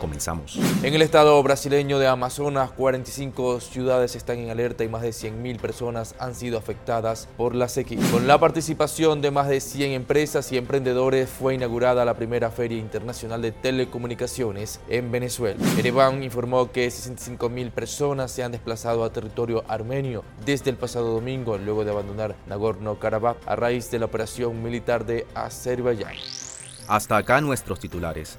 Comenzamos. En el estado brasileño de Amazonas, 45 ciudades están en alerta y más de 100.000 personas han sido afectadas por la sequía. Con la participación de más de 100 empresas y emprendedores fue inaugurada la primera Feria Internacional de Telecomunicaciones en Venezuela. Ereván informó que 65.000 personas se han desplazado a territorio armenio desde el pasado domingo luego de abandonar Nagorno-Karabaj a raíz de la operación militar de Azerbaiyán. Hasta acá nuestros titulares.